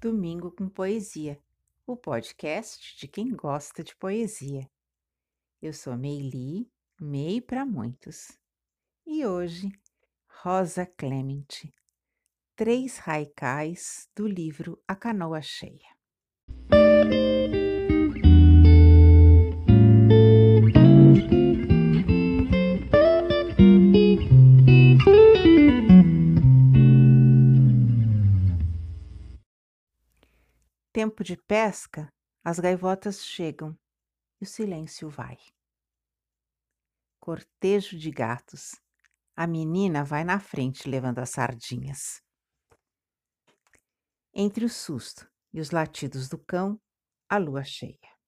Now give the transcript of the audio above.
Domingo com Poesia, o podcast de quem gosta de poesia. Eu sou Meili, Mei para muitos. E hoje, Rosa Clemente, três raicais do livro A Canoa Cheia. Tempo de pesca, as gaivotas chegam e o silêncio vai. Cortejo de gatos. A menina vai na frente levando as sardinhas. Entre o susto e os latidos do cão, a lua cheia.